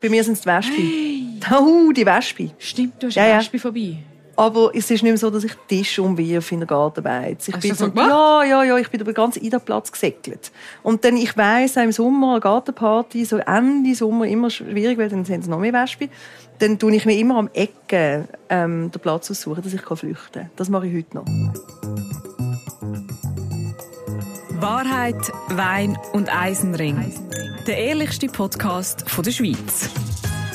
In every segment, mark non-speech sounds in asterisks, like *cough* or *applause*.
Bei mir sind es die Wespen. Oh, die Wespen. Stimmt, du hast Ja, ja, ja. Wespe vorbei. Aber es ist nicht mehr so, dass ich Tisch umwirf in der Gartenbeiz. Ich Hast bin so gemacht? ja, ja, ja, ich bin über den ganzen Ida-Platz gesäckelt. Und dann, ich weiss, im Sommer, eine Gartenparty, so Ende Sommer, immer schwierig, weil dann sind es noch mehr Wespen. Dann tue ich mir immer am Ecken ähm, den Platz aussuchen, dass ich kann flüchten kann. Das mache ich heute noch. Wahrheit, Wein und Eisenring. Der ehrlichste Podcast von der Schweiz.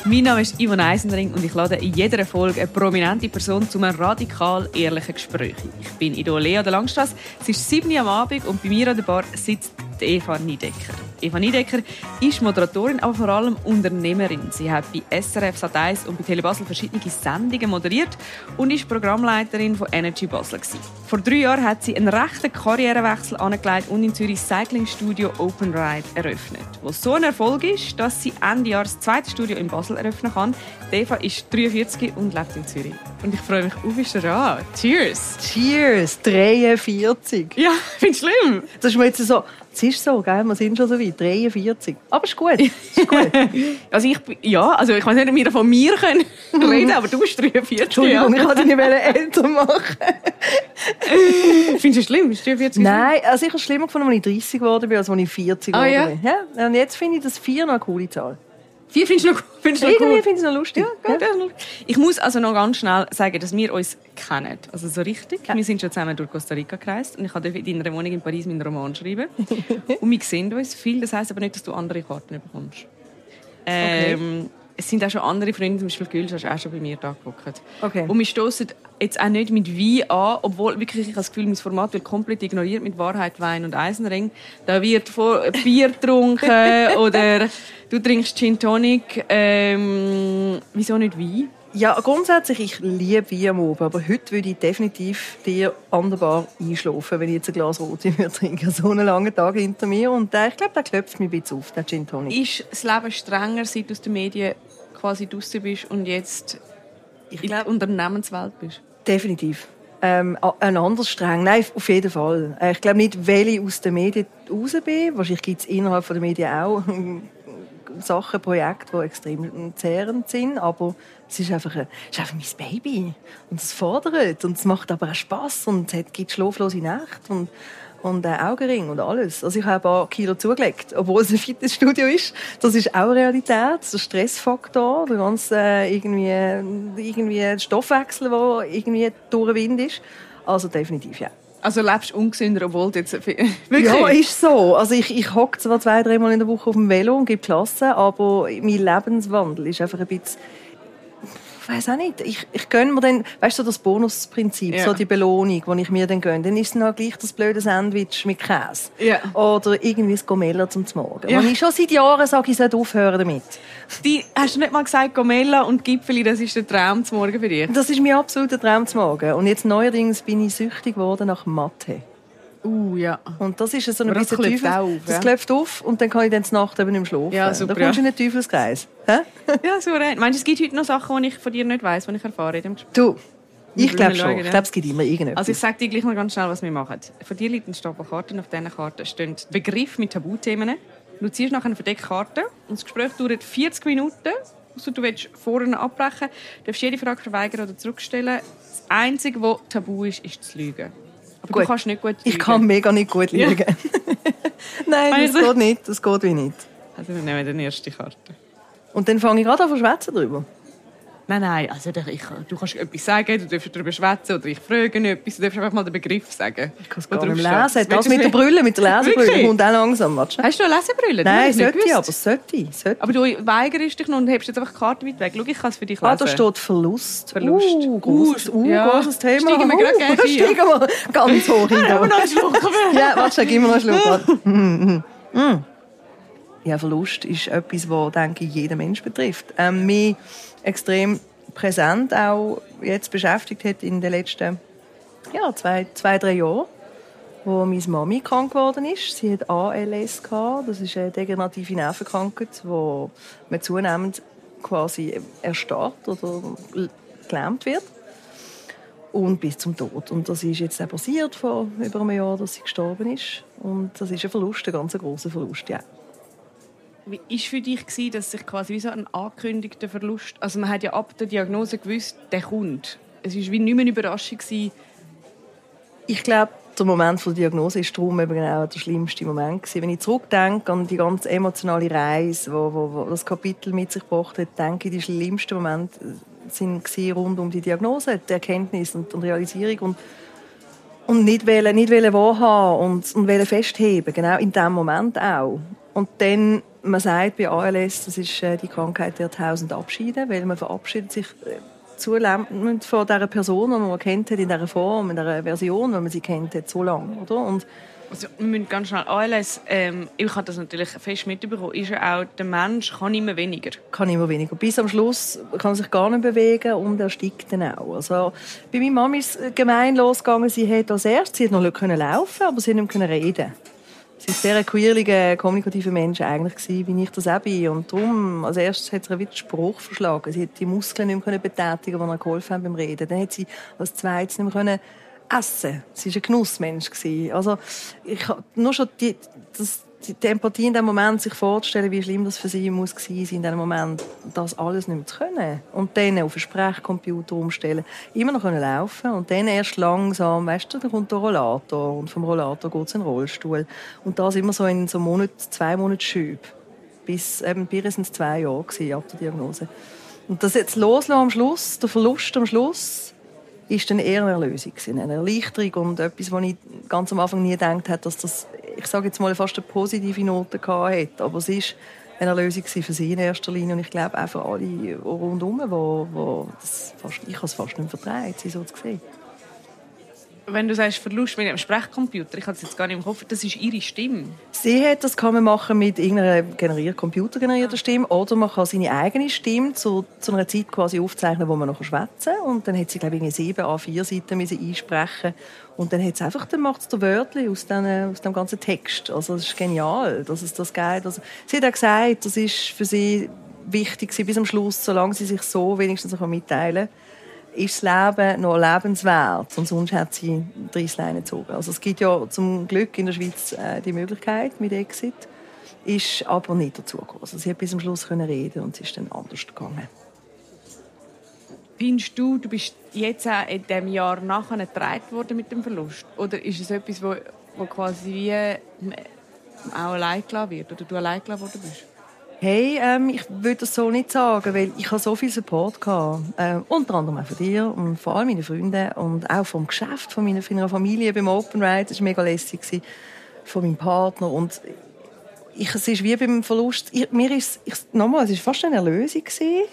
Mein Name ist Ivan Eisenring und ich lade in jeder Folge eine prominente Person zu einem radikal ehrlichen Gespräch. Ich bin Idolea der Langstrasse. Es ist 7 Uhr am Abend und bei mir an der Bar sitzt die Eva Niedecker. Eva Niedecker ist Moderatorin, aber vor allem Unternehmerin. Sie hat bei SRF Sat1 und bei Tele Basel verschiedene Sendungen moderiert und ist Programmleiterin von Energy Basel. gewesen. Vor drei Jahren hat sie einen rechten Karrierewechsel angelegt und in Zürich das Cycling Studio Open Ride eröffnet, wo so ein Erfolg ist, dass sie Ende Jahr das zweite Studio in Basel eröffnen kann. Die Eva ist 43 und lebt in Zürich. Und ich freue mich auf, da. Cheers! Cheers! 43. Ja, *laughs* findest du schlimm? Das ist mir jetzt so, es ist so, gell? wir sind schon so weit, 43. Aber ist gut, ist gut. *laughs* Also ich, ja, also ich weiß nicht, ob wir von mir können reden, aber du bist 43. Entschuldigung, ich wollte dich nicht älter machen. Ja. *laughs* Findest du es schlimm? Bist du 43? Nein, also ich habe es schlimmer gefunden, als ich 30 geworden bin, als als ich 40 Ah, geworden ja? bin. Ja? Und jetzt finde ich das 4 noch eine coole Zahl. Vier findest du noch, findest du noch Irgendwie gut? finde ich es noch lustig. Ja, noch- Ich muss also noch ganz schnell sagen, dass wir uns kennen. Also so richtig. Wir sind schon zusammen durch Costa Rica gereist und ich durfte in deiner Wohnung in Paris meinen Roman schreiben. *laughs* und wir sehen uns viel. Das heisst aber nicht, dass du andere Karten bekommst. Ähm, Es sind auch schon andere Freunde, zum Beispiel Gülsch, hast du auch schon bei mir da geguckt. Okay. Und wir stoßen jetzt auch nicht mit Wein an, obwohl wirklich ich habe das Gefühl, mein Format wird komplett ignoriert mit Wahrheit, Wein und Eisenring. Da wird vor Bier *laughs* getrunken oder du trinkst Gin Tonic. Ähm, wieso nicht Wein? Ja, grundsätzlich, ich liebe Wein am Abend, aber heute würde ich definitiv dir an der Bar einschlafen, wenn ich jetzt ein Glas Rotwein *laughs* würde trinken. So einen langen Tag hinter mir und der, ich glaube, der klopft mich ein bisschen auf, der Gin Tonic. Ist das Leben strenger, seit du aus den Medien quasi draußen bist und jetzt Ich in der Unternehmenswelt bist? definitiv. Ähm, ein anderes streng. Nein, auf jeden Fall. Äh, Ich glaube nicht, weil ich aus den Medien raus bin. Wahrscheinlich gibt es innerhalb der Medien auch *laughs* Sachen, Projekte, die extrem zehrend sind. Aber es ist einfach, ein, es ist einfach mein Baby. Und es fordert. Und es macht aber auch Spass. Und es gibt schlaflose Nächte. Und, und äh, Augenring und alles. Also ich habe ein paar Kilo zugelegt, obwohl es ein Fitnessstudio ist. Das ist auch Realität. Der Stressfaktor, der ganze äh, irgendwie, irgendwie Stoffwechsel, der irgendwie durch den Wind ist. Also definitiv, ja. Also lebst du ungesünder, obwohl du jetzt... Wirklich? Ja, ist so. Also ich, ich hocke zwar zwei, dreimal in der Woche auf dem Velo und gebe Klassen, aber mein Lebenswandel ist einfach ein bisschen... Ich weiß auch nicht. Ich, ich gönne mir dann, weißt du, so das Bonusprinzip, Ja. so die Belohnung, die ich mir dann gönne. Dann ist es noch gleich das blöde Sandwich mit Käse. Ja. Oder irgendwie das Gomella zum Morgen. Ja. Und ich schon seit Jahren sage, ich sollte aufhören damit. Die, hast du nicht mal gesagt, Gomella und Gipfeli, das ist der Traum zum Morgen für dich? Das ist mein absoluter Traum zum Morgen. Und jetzt neuerdings bin ich süchtig geworden nach Mathe. Uh, ja. Und das ist so ein Aber das bisschen klopft Teufels- auch auf, Das ja? klopft auf und dann kann ich dann Nacht eben mehr schlafen. Ja, super, da kommst du ja. in den Teufelskreis. Hä? *laughs* Ja, so rein. Meinst du, es gibt heute noch Sachen, die ich von dir nicht weiss, die ich erfahre in dem Gespräch? Du, ich glaube schauen, schon. ja. Ich glaube, es gibt immer irgendetwas. Also ich sage dir gleich noch ganz schnell, was wir machen. Von dir liegt ein Stapel Karten. Auf diesen Karten stehen Begriffe mit Tabuthemen. Du ziehst nachher eine verdeckte Karte und das Gespräch dauert 40 Minuten. Also du willst vorne abbrechen, du darfst jede Frage verweigern oder zurückstellen. Das Einzige, was tabu ist, ist zu lügen. Aber Gut. du kannst nicht gut lügen. ich kann mega nicht gut Ja. lügen. *laughs* Nein, das Also- geht nicht. Das geht wie nicht. Also wir nehmen die erste Karte. Und dann fange ich gerade an zu schwätzen darüber. Nein, nein, also ich, du kannst etwas sagen, du darfst darüber schwätzen oder ich frage etwas, du darfst einfach mal den Begriff sagen. Ich kann es gar nicht lesen. Das mit der Brille, mit der Lesebrille, kommt auch langsam. Schnell. Hast du eine Lesebrille? Das Nein, sollte ich, aber sollte. sollte. Aber du weigerst dich noch und hebst jetzt einfach die Karte weit weg. Schau, ich kann es für dich lesen. Ah, da steht Verlust. Verlust. Uh, großes, uh, Ja. großes Thema. Steigen wir gerade uh, ja. *laughs* steigen wir ganz hoch *laughs* hin. Aber noch einen Schluck. *laughs* Ja, warte, gib mir noch einen Schluck. Mm, mm, mm. Ja, Verlust ist etwas, was, denke ich, jeden Mensch betrifft. Ähm, mich extrem präsent auch jetzt beschäftigt hat in den letzten ja, zwei, zwei, drei Jahren, wo meine Mami krank geworden ist. Sie hat ALS gehabt. Das ist eine degenerative Nervenkrankheit, wo man zunehmend quasi erstarrt oder gelähmt wird. Und bis zum Tod. Und das ist jetzt passiert vor über einem Jahr, dass sie gestorben ist. Und das ist ein Verlust, ein ganz grosser Verlust, ja. Wie war für dich, gewesen, dass sich quasi wie so ein angekündigter Verlust, also man hat ja ab der Diagnose gewusst, der kommt. Es war wie nicht mehr eine Überraschung. Gewesen. Ich glaube, der Moment der Diagnose ist darum eben genau der schlimmste Moment gewesen. Wenn ich zurückdenke an die ganz emotionale Reise, wo, wo, wo das Kapitel mit sich gebracht hat, denke ich, die schlimmsten Momente sind rund um die Diagnose, die Erkenntnis und, und Realisierung und und nicht wollen, nicht wollen wahrhaben und, und wollen festheben, genau in dem Moment auch. Und dann, man sagt bei ALS, das ist äh, die Krankheit der tausend Abschiede, weil man verabschiedet sich äh, zunehmend von dieser Person, die man kennt hat, in dieser Form, in dieser Version, wie man sie kennt hat, so lange, oder? Und also, wir müssen ganz schnell ALS, ähm, ich habe das natürlich fest mitbekommen, ist ja auch, der Mensch kann immer weniger. Kann immer weniger. Bis am Schluss kann er sich gar nicht bewegen und er steigt dann auch. Also, bei meiner Mama ist es gemein losgegangen, sie hat als erstes, sie hat noch können laufen, aber sie hat nicht reden War sehr ein queerlicher, kommunikativer Mensch eigentlich gewesen, wie ich das auch bin. Und darum, als erstes hat sie den Spruch verschlagen. Sie hat die Muskeln nicht mehr betätigen, die ihr geholfen haben beim Reden. Dann hat sie als zweites nicht mehr essen. Sie war ein Genussmensch. Also, ich nur schon die, das, die Empathie in dem Moment, sich vorzustellen, wie schlimm das für sie muss gewesen sein, in diesem Moment, das alles nicht mehr zu können. Und dann auf einen Sprechcomputer umstellen, immer noch können laufen und dann erst langsam, weißt du, dann kommt der Rollator und vom Rollator geht es in den Rollstuhl. Und das immer so in so Monat, zwei Monaten Schübe. Bis, eben, bei sind es zwei Jahre gewesen, ab der Diagnose. Und das jetzt loslassen am Schluss, der Verlust am Schluss, ist dann eher eine Erlösung, eine Erleichterung und etwas, wo ich ganz am Anfang nie gedacht habe, dass das, ich sage jetzt mal, fast eine positive Note hatte. Aber es ist eine Erlösung für sie in erster Linie. Und ich glaube auch für alle rundherum, wo, wo das fast, ich habe es fast nicht vertragen, sie so zu sehen wenn du sagst Verlust mit einem Sprechcomputer, ich habe es jetzt gar nicht im Kopf, das ist ihre Stimme. Sie hat das kann man machen mit irgendeiner generiert, computergenerierten Stimme oder man kann seine eigene Stimme zu, zu einer Zeit quasi aufzeichnen, wo man noch schwätzen und dann hat sie glaube ich sieben A4 Seiten müssen einsprechen und dann hat sie einfach dann macht es der Wörtli aus, den, aus dem ganzen Text. Also das ist genial, dass es das geht. Also, sie hat auch gesagt, das ist für sie wichtig bis am Schluss, solange sie sich so wenigstens mitteilen kann ist das Leben noch lebenswert. Und sonst hat sie drei Leine gezogen. Also es gibt ja zum Glück in der Schweiz äh, die Möglichkeit mit Exit. Ist aber nicht dazu gekommen. Also sie hat bis zum Schluss können reden und es ist dann anders gegangen. Findest du, du bist jetzt auch in diesem Jahr nachher getragen worden mit dem Verlust? Oder ist es etwas, wo, wo quasi wie äh, auch allein gelassen wird? Oder du allein gelassen worden bist? Hey, ähm, ich würde das so nicht sagen, weil ich habe so viel Support gehabt. Äh, unter anderem auch von dir und vor allem meinen Freunden und auch vom Geschäft, von meiner, von meiner Familie beim Open Ride. Das war mega lässig. Von meinem Partner und ich, es ist wie beim Verlust. Ich, mir ist, ich, nochmal, es war fast eine Erlösung gewesen.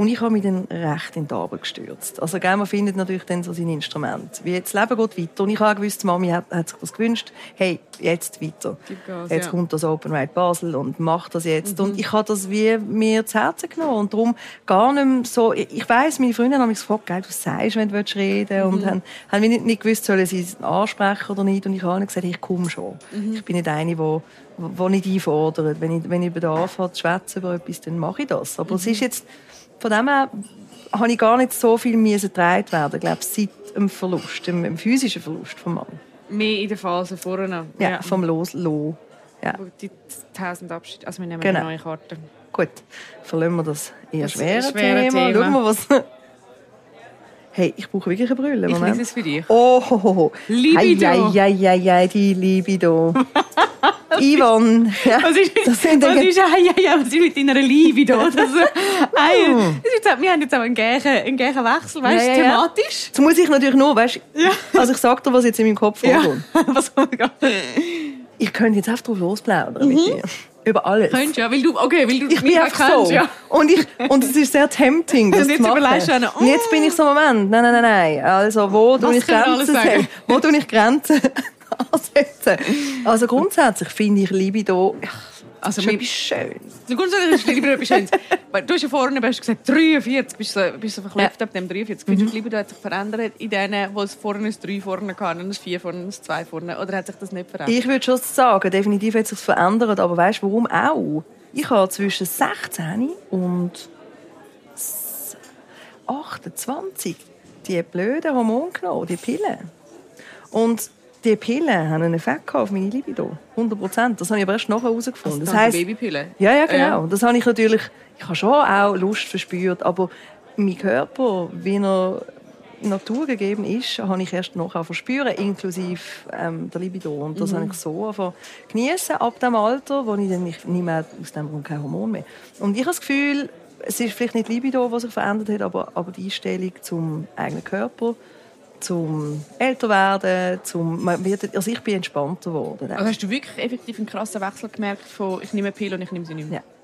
Und ich habe mich dann recht in die Arbeit gestürzt. Also, gell, man findet natürlich dann so sein Instrument. Wie jetzt das Leben geht weiter. Und ich habe gewusst, Mami hat, hat sich das gewünscht. Hey, jetzt weiter. Gas, jetzt ja. kommt das Open Ride Basel und macht das jetzt. Mhm. Und ich habe das wie mir zu Herzen genommen. Und darum gar nicht mehr so, ich weiss, meine Freunde haben mich gefragt, gell, was sagst wenn du reden willst. Mhm. Und haben, haben mich nicht, nicht gewusst, sollen sie es ansprechen oder nicht. Und ich habe gesagt, ich komme schon. Mhm. Ich bin nicht eine, die die nicht einfordert. Wenn ich, wenn ich Bedarf habe, zu schwätzen über etwas, dann mache ich das. Aber es mhm. ist jetzt von dem her habe ich gar nicht so viel getragen werden, glaube seit dem Verlust, dem, dem physischen Verlust vom Mann. Mehr in der Phase vorne. Ja, ja. vom Los, Lo. Ja. Die 1000 Abschiede, also wir nehmen genau. eine neue Karte. Gut, verlassen wir das eher schwere, schwere Thema. Thema. Schauen wir, was... Hey, ich brauche wirklich eine Brille. Ich lese es für dich. Oh, oh, oh. Libido. Ja, ja, ja, ja, die Libido. *laughs* Yvonne. Ja. Was ist, das sind was ist, ja, ja, ja, was ist mit deiner Liebe da? *laughs* Das, äh, oh. das wir haben jetzt auch einen gleichen, einen gleichen Wechsel, weißt du, ja, ja, thematisch. Jetzt muss ich natürlich nur, weißt du, also ich sag dir, was jetzt in meinem Kopf vorkommt. *laughs* was Ich könnte jetzt einfach drauf losplaudern mhm. mit dir. Über alles. Könntest ja, weil du, okay, weil du ich bin einfach kennst, so. Ja. Und, ich, und es ist sehr tempting, das und *laughs* jetzt zu machen. Oh. Und jetzt bin ich so, Moment, nein, nein, nein, nein. Also, wo tue ich Grenzen? Wo tue ich Grenzen? *laughs* ansetzen. Also grundsätzlich finde ich Libido also etwas Schönes. Grundsätzlich ist Libido etwas Schönes. *laughs* Du hast ja vorhin hast gesagt, 43, bist du, bist du verklebt ja. ab dem 43. Findest du, mhm. Libido hat sich verändert in denen, wo es vorne ein 3 vorne hatte, ein 4 vorne, ein 2 vorne? Oder hat sich das nicht verändert? Ich würde schon sagen, definitiv hat es sich verändert. Aber weißt du, warum auch? Ich habe zwischen 16 und 28 die blöden Hormone genommen, die Pillen. Und die Pillen haben einen Effekt auf meine Libido. 100 Prozent. Das habe ich aber erst nachher herausgefunden. Also das heisst, Babypillen? Ja, ja, genau. Ja. Das habe ich natürlich, ich habe schon auch Lust verspürt, aber mein Körper, wie er Natur gegeben ist, habe ich erst noch verspüren, inklusive ähm, der Libido. Und das mhm. habe ich so genießen ab dem Alter, wo ich dann nicht, nicht mehr aus dem Grund kein Hormon mehr. Und ich habe das Gefühl, es ist vielleicht nicht Libido, was sich verändert hat, aber, aber die Einstellung zum eigenen Körper, zum Älterwerden, zum, man wird, also ich bin entspannter geworden. Also hast du wirklich effektiv einen krassen Wechsel gemerkt von ich nehme Pille und ich nehme sie nicht mehr? Ja.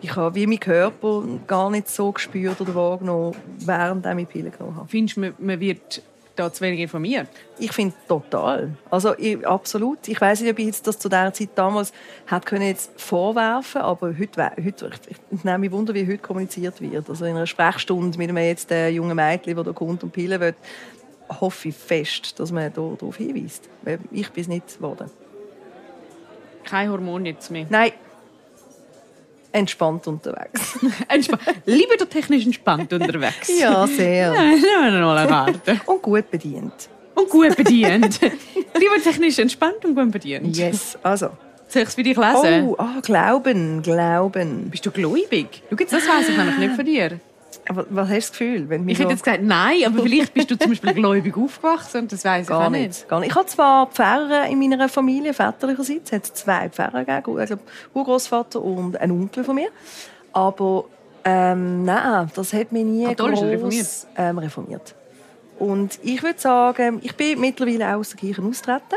Ich habe wie mein Körper gar nicht so gespürt oder wahrgenommen, während ich Pille genommen habe. Findest du, man wird da zu wenig informiert? Ich finde total. Also ich, absolut. Ich weiß nicht, ob ich jetzt das zu dieser Zeit damals hätte können jetzt vorwerfen, aber heute, heute ich nehme mich Wunder, wie heute kommuniziert wird. Also in einer Sprechstunde mit einem jetzt äh, jungen Mädchen, der da kommt und Pille will, hoffe ich fest, dass man darauf hinweist. Ich bin es nicht geworden. Kein Hormon jetzt mehr? Nein. Entspannt unterwegs. *laughs* Entspannt. Lieber technisch entspannt unterwegs. ja, sehr. Nein, noch *laughs* Und gut bedient. Und gut bedient. *laughs* Lieber technisch entspannt und gut bedient. Yes, also. Soll ich es für dich lesen? Oh, oh, Glauben, Glauben. Bist du gläubig? Schau das weiss ich nämlich nicht von dir. Aber was hast du das Gefühl? Wenn ich hätte jetzt gesagt, nein, aber vielleicht bist du zum Beispiel *laughs* gläubig aufgewachsen und das weiß ich gar nicht. nicht. Gar nicht. Ich habe zwar Pfarrer in meiner Familie, väterlicherseits, es hat zwei Pfarrer gegeben, also Urgroßvater und ein Onkel von mir. Aber ähm, nein, das hat mich nie groß reformiert. Ähm, reformiert. Und ich würde sagen, ich bin mittlerweile aus der Kirche austreten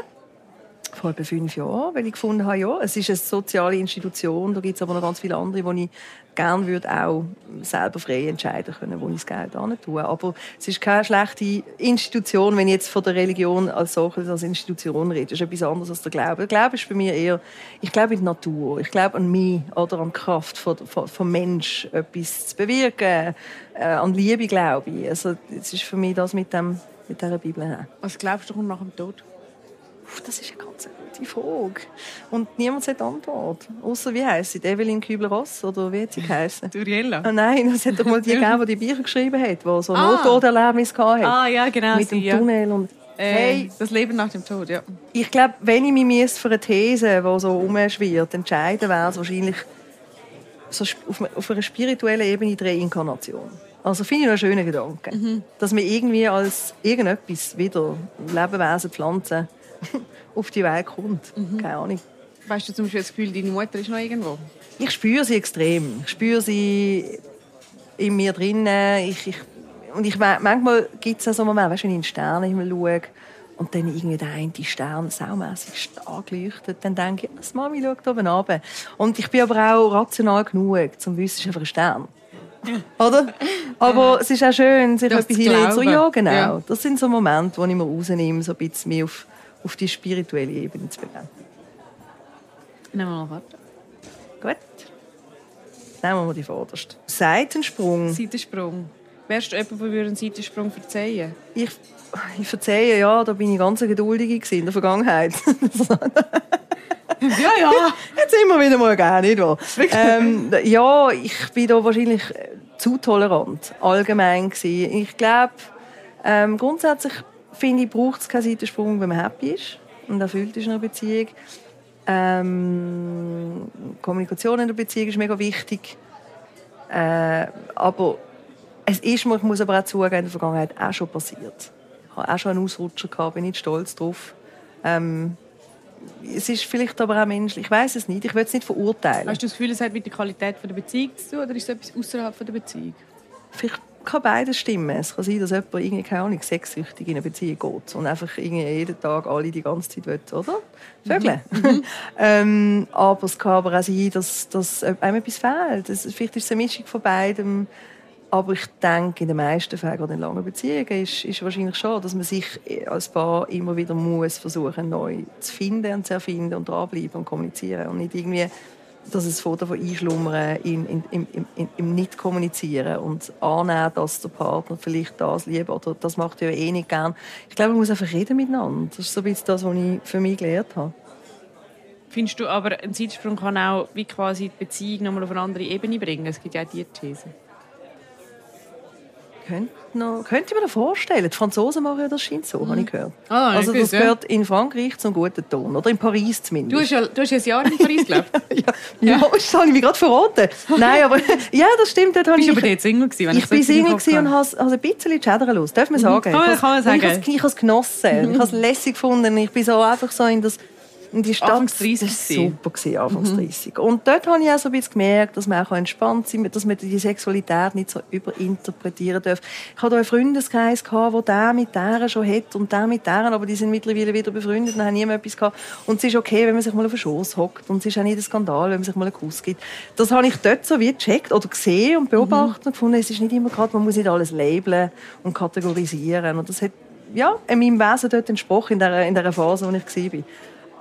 vor etwa fünf Jahren, weil ich gefunden habe, ja, es ist eine soziale Institution, da gibt es aber noch ganz viele andere, wo ich gerne würde auch selber frei entscheiden können, wo ich das Geld tue. Aber es ist keine schlechte Institution, wenn ich jetzt von der Religion als solches als Institution rede. Das ist etwas anderes als der Glaube. Der Glaube ist bei mir eher, ich glaube in die Natur, ich glaube an mich oder an die Kraft von, von, Mensch, etwas zu bewirken, äh, an Liebe glaube ich. Also, es ist für mich das mit, dem, mit dieser Bibel. Was glaubst du nach dem Tod? Das ist eine ganz gute Frage. Und niemand hat Antwort. Außer wie heisst sie? Evelyn Kübler-Ross? Oder wie hat sie geheißen? *laughs* Duriella? Oh nein, es hat doch mal die *laughs* gegeben, die die Bücher geschrieben hat, die so ah. Nottoderlebnis hatte. Ah, ja, genau. Mit dem sie, Tunnel ja. und äh, hey, das Leben nach dem Tod, ja. Ich glaube, wenn ich mich für eine These, die so umschwirrt, entscheiden wäre es wahrscheinlich so auf, einer spirituellen Ebene die Reinkarnation. Also finde ich einen schönen Gedanken. Mhm. Dass wir irgendwie als irgendetwas wieder, Lebewesen, Pflanzen, *laughs* auf die Welt kommt. Mhm. Keine Ahnung. Weißt du zum Beispiel das Gefühl, deine Mutter ist noch irgendwo? Ich spüre sie extrem. Ich spüre sie in mir drinnen. Ich, ich, und ich, manchmal gibt es so Momente, weißt, wenn ich in den Sternenhimmel schaue und dann irgendwie der eine Stern saumässig stark leuchtet, dann denke ich, das Mami schaut oben runter. Und ich bin aber auch rational genug, um zu wissen, es ist einfach ein Stern. *laughs* Oder? Aber es ist auch schön, sich das etwas hinlegen. So, ja, genau. Ja. Das sind so Momente, wo ich mir rausnehme, so ein bisschen mehr auf auf die spirituelle Ebene zu begeben. Nehmen wir mal weiter. Gut. Nehmen wir die vorderste. Seitensprung. Seitensprung. Wärst du jemand, der einen Seitensprung verzeihen Ich, ich verzeihe, ja. Da bin ich ganz geduldig in der Vergangenheit. ja, ja. *laughs* Jetzt immer wieder mal gerne, nicht wahr? Ähm, ja, ich bin da wahrscheinlich zu tolerant, allgemein gewesen. Ich glaube, ähm, grundsätzlich finde ich, braucht es keinen Seitensprung, wenn man happy ist und erfüllt ist in einer Beziehung. Ähm, Kommunikation in der Beziehung ist mega wichtig. Äh, aber es ist, ich muss aber auch zugeben, in der Vergangenheit auch schon passiert. Ich hatte auch schon einen Ausrutscher, gehabt, bin nicht stolz drauf. Ähm, es ist vielleicht aber auch menschlich. Ich weiß es nicht. Ich will es nicht verurteilen. Hast du das Gefühl, es hat mit der Qualität der Beziehung zu tun oder ist es etwas außerhalb der Beziehung? Vielleicht kann beides stimmen. Es kann sein, dass jemand irgendwie, keine Ahnung, sexsüchtig in eine Beziehung geht und einfach irgendwie jeden Tag alle die ganze Zeit will, oder? Vögel. Mhm. mhm. *laughs* ähm, aber es kann aber auch sein, dass, dass einem etwas fehlt. Das, vielleicht ist es eine Mischung von beidem. Aber ich denke, in den meisten Fällen, gerade in langen Beziehungen, ist, ist wahrscheinlich schon, dass man sich als Paar immer wieder muss versuchen, neu zu finden und zu erfinden und dranbleiben und kommunizieren und nicht irgendwie dass es von davon einschlummern in, in, in, in, im Nicht-Kommunizieren und annehmen, dass der Partner vielleicht das liebt oder das macht er ja eh nicht gern. Ich glaube, man muss einfach reden miteinander. Das ist so ein bisschen das, was ich für mich gelernt habe. Findest du aber, ein Zeitsprung kann auch wie quasi die Beziehung nochmal auf eine andere Ebene bringen? Es gibt ja auch diese These. Könnte, noch, könnte ich mir das vorstellen. Die Franzosen machen ja das scheint so, habe ich gehört. Ah, also das ja. gehört in Frankreich zum guten Ton. Oder in Paris zumindest. Du hast ja, du hast ja ein Jahr in Paris gelebt. *laughs* ja, ja, das habe ich mich gerade verraten. Nein, aber *laughs* ja, das stimmt. Dort Bist ich, aber dort Single gewesen, wenn ich ich bin Single gewesen und habe? habe ein bisschen die Schädel los. Darf man sagen? Kann man- Ich kann man sagen. Ich habe es- ich habe es genossen. Ich habe es *laughs* lässig gefunden. Ich bin so einfach so in das in die Stadt. Anfangs 30 Das war super gewesen, anfangs 30. Und dort habe ich auch so ein bisschen gemerkt, dass man auch entspannt sein kann, dass man die Sexualität nicht so überinterpretieren darf. Ich hatte einen Freundeskreis, gehabt, wo der mit der schon hat und der mit der, aber die sind mittlerweile wieder befreundet und haben niemand etwas gehabt. Und es ist okay, wenn man sich mal auf den Schoß hockt. Und es ist auch nicht ein Skandal, wenn man sich mal einen Kuss gibt. Das habe ich dort so wie gecheckt oder gesehen und beobachtet und gefunden, es ist nicht immer gerade, man muss nicht alles labeln und kategorisieren. Und das hat ja, meinem Wesen dort entsprochen, in dieser, in dieser Phase, in der ich war.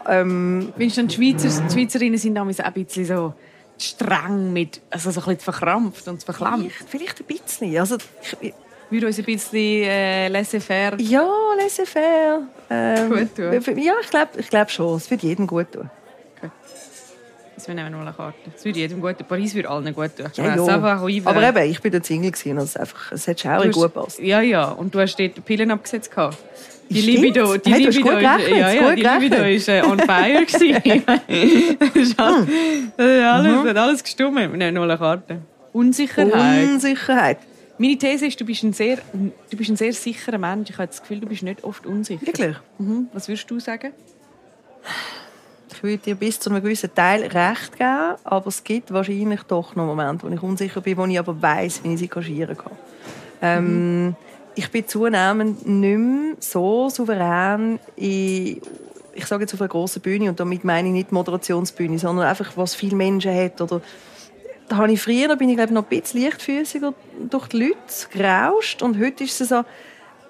Ähm, Findest du, die, Schweizer, die Schweizerinnen sind damals auch ein bisschen so streng mit, also so ein bisschen verkrampft und verklemmt? vielleicht, vielleicht ein bisschen. Also, ich, Wir uns ein bisschen äh, laissez-faire. ja, laissez-faire. Ähm, Gut tun. Ja, ich glaube ich glaub schon. Es wird jedem gut tun. Das wir nehmen mal eine Karte. Das würde jedem gut. Paris würde allen gut tun. Ja, Aber eben, ich bin dort Single gewesen, und es, einfach, es hat schaurig Du gut gepasst. Ja, ja. Und du hast dort Pillen abgesetzt. gehabt. Die Stimmt. Libido, die Hey, Libido, ist, ja, ja, die Libido ist äh, on fire gewesen. das ist alles, das alles, Mhm. hat alles gestimmt. Wir nehmen noch eine Karte. Unsicherheit. Unsicherheit. Meine These ist, du bist ein sehr, du bist ein sehr sicherer Mensch. Ich habe das Gefühl, du bist nicht oft unsicher. Wirklich? Mhm. Was würdest du sagen? Ich würde dir bis zu einem gewissen Teil recht geben, aber es gibt wahrscheinlich doch noch Momente, wo ich unsicher bin, wo ich aber weiß, wie ich sie kaschieren kann. Ähm, Ich bin zunehmend nicht mehr so souverän in, ich sage jetzt auf einer grossen Bühne, und damit meine ich nicht Moderationsbühne, sondern einfach, was viele Menschen hat. Oder, da habe ich früher, bin ich glaube noch ein bisschen leichtfüßiger durch die Leute gerauscht und heute ist es so,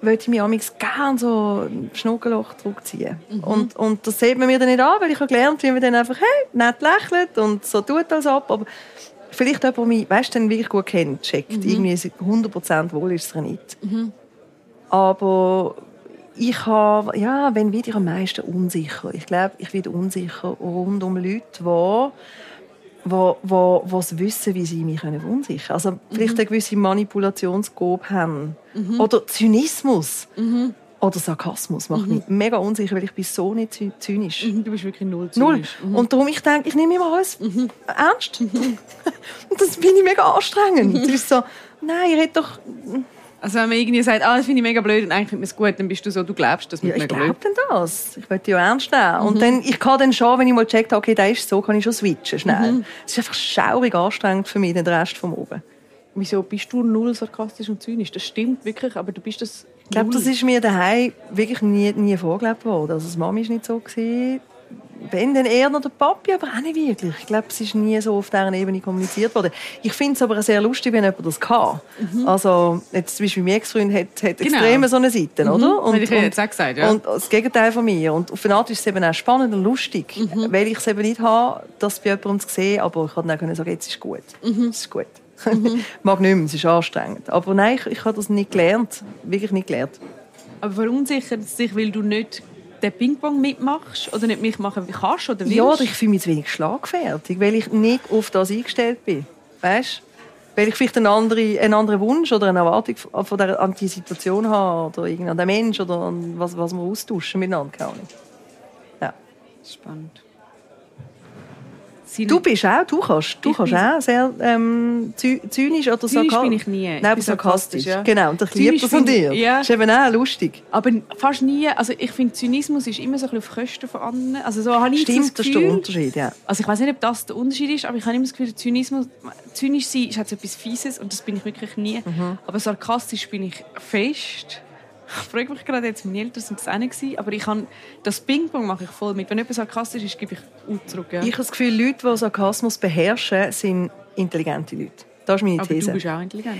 wollte ich mich amigs gerne so ein Schnuckelloch zurückziehen. Und, und das sieht man mir dann nicht an, weil ich habe gelernt, wie man dann einfach hey, nett lächelt und so tut als ab. Aber vielleicht jemand, der mich weißt, dann wirklich gut kennt, checkt. Irgendwie ist 100% wohl ist es nicht. Aber ich habe, ja, wenn werde ich am meisten unsicher. Ich glaube, ich werde unsicher rund um Leute, die wo, wo, was wissen, wie sie mich verunsichern können. Also vielleicht eine gewisse Manipulationsgabe haben. Oder Zynismus. Oder Sarkasmus macht mich mega unsicher, weil ich bin so nicht zy- zynisch. Du bist wirklich null Null. zynisch. Mhm. Und darum, ich denke, ich nehme immer alles ernst. *laughs* Und das finde ich mega anstrengend. Es ist so, nein, ihr hättet doch... Also wenn man irgendwie sagt, ah, das finde ich mega blöd und eigentlich finde ich es gut, dann bist du so, du glaubst das Ja, mit ich mega glaube blöd. denn das. Ich möchte ja ernst nehmen. Und dann, ich kann dann schon, wenn ich mal checkt habe, okay, der ist so, kann ich schon switchen, schnell. Es ist einfach schaurig anstrengend für mich, den Rest vom oben. Wieso bist du null sarkastisch und zynisch? Das stimmt wirklich, aber du bist das Ich glaube, das ist mir daheim wirklich nie, nie vorgelebt worden. Also, das Mami ist nicht so gewesen. Wenn, dann eher noch der Papi, aber auch nicht wirklich. Ich glaube, es ist nie so auf dieser Ebene kommuniziert worden. Ich finde es aber sehr lustig, wenn jemand das kann. Also, jetzt zum Beispiel mein Ex-Freund hat, hat Genau. extrem so eine Seite, oder? Hätte ich jetzt auch gesagt, ja. und das Gegenteil von mir. Und auf eine Art ist es eben auch spannend und lustig, Mhm. weil ich es eben nicht habe, das bei jemandem zu sehen, aber ich kann dann sagen, jetzt ist gut. Mhm. Es ist gut. *laughs* Mag nicht mehr, es ist anstrengend. Aber nein, ich, ich habe das nicht gelernt. Wirklich nicht gelernt. Aber verunsichert es dich, weil du nicht den Ping-Pong mitmachst oder nicht mitmachen kannst oder willst? Ja, oder ich fühle mich zu wenig schlagfertig, weil ich nicht auf das eingestellt bin. Weißt Weil ich vielleicht einen anderen, einen anderen Wunsch oder eine Erwartung von der, an die Situation habe oder an den Mensch oder an was, was wir austauschen miteinander. Keine Ahnung. Ja. Spannend. Sind- Du bist auch, du kannst, du kannst auch sehr ähm, zy zynisch oder Zynisch sarkastisch. bin ich nie. Nein, aber sarkastisch. ja. Genau, und ich liebe Zynisch das ich- dir. ja. Das ist eben auch lustig. Aber fast nie, also ich finde, Zynismus ist immer so ein bisschen auf Kosten von anderen. Also so habe ich Stimmt, das das ist der Gefühl. Unterschied, ja. Also ich weiß nicht, ob das der Unterschied ist, aber ich habe immer das Gefühl, Zynismus, zynisch sein ist halt so etwas Fieses und das bin ich wirklich nie. Mhm. Aber sarkastisch bin ich fest. *laughs* Ich frage mich gerade jetzt, meine Eltern sind das auch nicht gewesen, aber ich kann, das Ping-Pong mache ich voll mit. Wenn jemand sarkastisch ist, gebe ich auch zurück. Ja. Ich habe das Gefühl, Leute, die Sarkasmus beherrschen, sind intelligente Leute. Das ist meine aber du These. bist auch intelligent.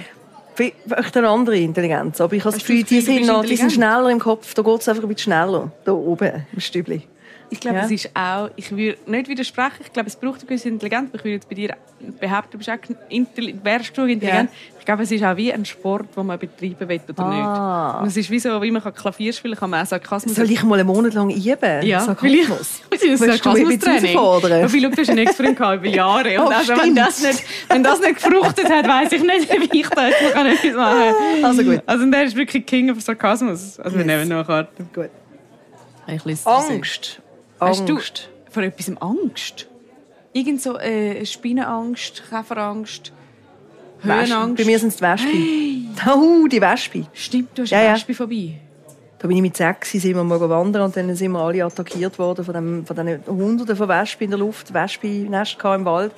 Vielleicht eine andere Intelligenz. Aber ich habe das du Gefühl, die du sind, noch, die sind schneller im Kopf. Da geht es einfach ein bisschen schneller. Da oben, im Stübli. Ich glaube, Ja. es ist auch, ich würde nicht widersprechen, ich glaube, es braucht eine gewisse Intelligenz, ich würde jetzt bei dir behaupten, du bist auch wärst du intelligent. Ich glaube, es ist auch wie ein Sport, den man betreiben will oder Ah. nicht. Und es ist wie so, wie man Klavier spielen kann, man auch Sarkasmus Soll ich mal einen Monat lang üben? Ja, Sarkasmus. weil ich- Sarkasmus-Training? *laughs* Ja, Philipp, du hast einen Ex-Freund über Jahre. Und Oh, also, wenn, das nicht, wenn das nicht gefruchtet hat, weiss ich nicht, *laughs* wie ich da jetzt noch kann etwas machen kann. Also gut. Also der ist wirklich King of Sarkasmus. Also wir Yes. nehmen noch eine Karte. Gut. Lese Angst. Hast du vor etwas Angst? Irgend so äh, Spinnenangst, Käferangst. Höhenangst? Bei mir sind es die Wespen. Oh, die Wespen. Stimmt, du hast Ja, eine ja. Wespe vorbei. Da bin ich mit sechs, sind wir mal wandern und dann sind wir alle attackiert worden von, dem, von diesen Hunderten von Wespen in der Luft. Wespennest im Wald.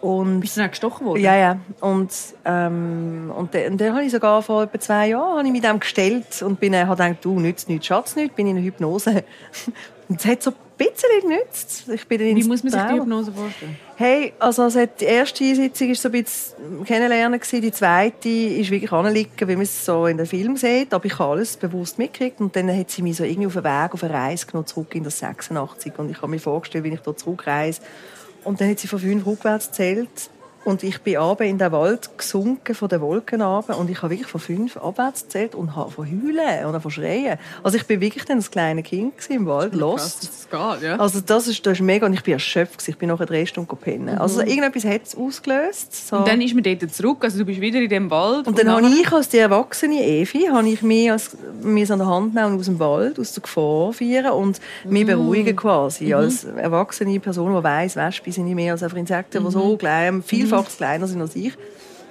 Und Bist du dann gestochen worden? Ja, ja. Und, ähm, und dann, und dann habe ich sogar vor etwa zwei Jahren habe ich mit dem gestellt und bin, äh, habe gedacht, du, nützt nichts, Schatz nicht, bin in einer Hypnose. *laughs* Und es hat so ein bisschen genützt. Ich bin Wie muss man sich die Hypnose vorstellen? Hey, also es hat- die erste Sitzung war so ein bisschen kennenlernen die zweite ist wirklich anliegen, wie man es so in den Film sieht, aber ich habe alles bewusst mitgekriegt und dann hat sie mich so irgendwie auf den Weg, auf eine Reise genommen, zurück in das 86 und ich habe mir vorgestellt, wie ich da zurückreise und dann hat sie von fünf rückwärts gezählt und ich bin runter in den Wald gesunken von den Wolken runter und ich habe wirklich von fünf abwärts gezählt und habe von heulen und von schreien. Also ich bin wirklich dann das kleine Kind im Wald, lost. dass das geht, ja. Also das ist, das ist mega und ich bin erschöpft. gewesen. Ich bin nachher drei Stunden pennen. Also irgendetwas hat es ausgelöst. So. Und dann ist man dort zurück, also du bist wieder in dem Wald. Und dann habe nachher- ich als die erwachsene Evi, habe ich mich, als, mich an der Hand genommen und aus dem Wald, aus der Gefahr führen und mich beruhigen quasi. Als erwachsene Person, die weiss, Wespen sind nicht mehr als einfach Insekten, die so klein, vielfach kleiner sind als ich.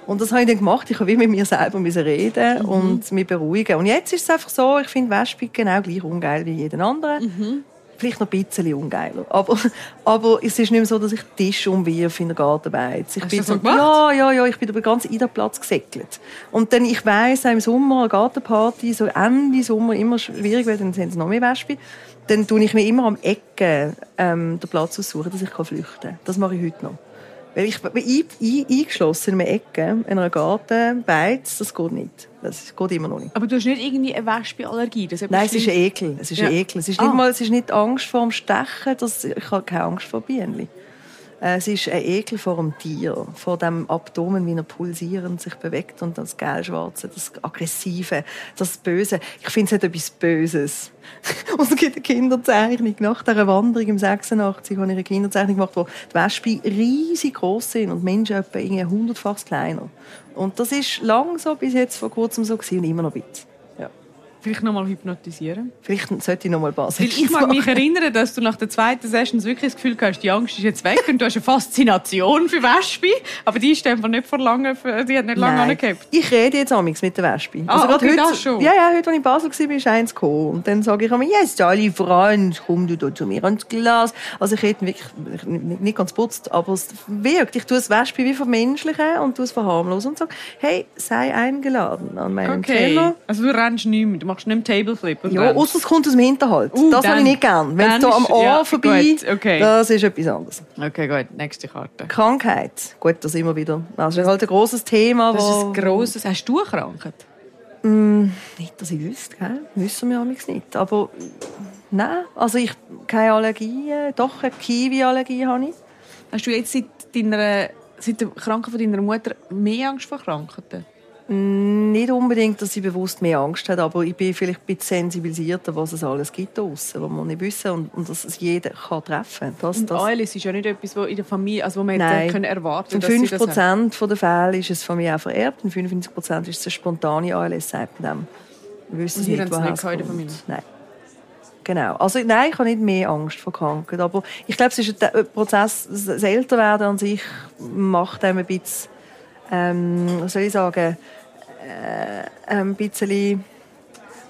Und das habe ich dann gemacht. Ich habe wie mit mir selber müssen reden und mich beruhigen. Und jetzt ist es einfach so, ich finde Wespen genau gleich ungeil wie jeden anderen. Vielleicht noch ein bisschen ungeiler. Aber, aber es ist nicht mehr so, dass ich Tisch umwirf in der Gartenbeiz. Ich Hast bin du das so gemacht? ja, ja, ja, ich bin über den ganzen Ida-Platz gesäckelt. Und dann, ich weiss, auch im Sommer, eine Gartenparty, so Ende Sommer immer schwierig wird, dann sind es noch mehr Wespen. Dann tue ich mir immer am Ecke ähm, den Platz aussuchen, dass ich kann flüchten kann. Das mache ich heute noch. Weil ich bin ein, ein, eingeschlossen in einer Ecke, in einer Gartenbeiz, das geht nicht. Das geht immer noch nicht. Aber du hast nicht irgendwie eine Wespenallergie? Das Nein, es ist ein Ekel. Es ist Ja. Ekel. Es ist Ah. nicht mal, es ist nicht Angst vor dem Stechen. Das, ich habe keine Angst vor Bienen. Äh, Es ist ein Ekel vor dem Tier, vor dem Abdomen, wie er pulsierend sich bewegt und das gelb-schwarze, das aggressive, das Böse. Ich finde, es hat etwas Böses. *laughs* Und es gibt eine Kinderzeichnung nach dieser Wanderung im 86, habe ich eine Kinderzeichnung gemacht, wo die Wespen riesig groß sind und Menschen etwa hundertfach kleiner. Und das ist lang so bis jetzt vor kurzem so gewesen und immer noch ein bisschen. Vielleicht noch mal hypnotisieren. Vielleicht sollte ich noch mal ein paar Weil ich mag mich erinnern, dass du nach der zweiten Session wirklich das Gefühl hast, die Angst ist jetzt weg und du hast eine Faszination für Wespen. Aber die ist einfach nicht vor lange, die hat nicht lange angehabt. Ich rede jetzt amigs mit der Wespe. Ah, gerade okay, heute, das schon. Ja, ja, heute, als ich in Basel war, ist eins gekommen. Und dann sage ich immer, yes, alle Freunde, komm du da zu mir ans Glas. Also ich rede wirklich, ich- nicht, ganz putzt, aber es wirkt. Ich tue das Wespe wie vermenschlichen und tue es verharmlosen und sage, hey, sei eingeladen an meinen Okay. Teller. Also du rennst nicht mehr, machst nicht mehr Tableflip. Ja, ausser es kommt aus dem Hinterhalt. Uh, das habe ich nicht gern. Wenn es da am ist- Ohr ja, vorbei, gut, okay. das ist etwas anderes. Okay, gut. Nächste Karte. Krankheit. Gut, das immer wieder. Das ist halt ein grosses Thema. Das ist ein grosses... Hast du eine Krankheit? Nicht, dass ich wüsste, gell? Wissen wir amigs nicht. Aber nein, also ich keine Allergien. Doch, eine Kiwi-Allergie habe ich. Hast du jetzt seit, deiner, seit der Krankheit von deiner Mutter mehr Angst vor Krankheiten? Nicht unbedingt, dass ich bewusst mehr Angst habe, aber ich bin vielleicht ein bisschen sensibilisierter, was es alles gibt draussen, was wir nicht wissen und, und dass es jeder kann treffen kann. Das, Und das, ALS ist ja nicht etwas, was in der Familie, also wo man Nein. können erwarten in dass sie 5 das haben. Prozent der Fälle ist es von mir auch vererbt, in 55 Prozent ist es eine spontane ALS, sagt man dem. Wir wissen Und nicht, es woher in der kommt. Familie? Nein. Genau. Also, nein, ich habe nicht mehr Angst vor Krankheit. Aber ich glaube, es ist ein ein Prozess, das Älterwerden an sich macht einem ein bisschen, ähm, soll ich sagen, äh, ein bisschen,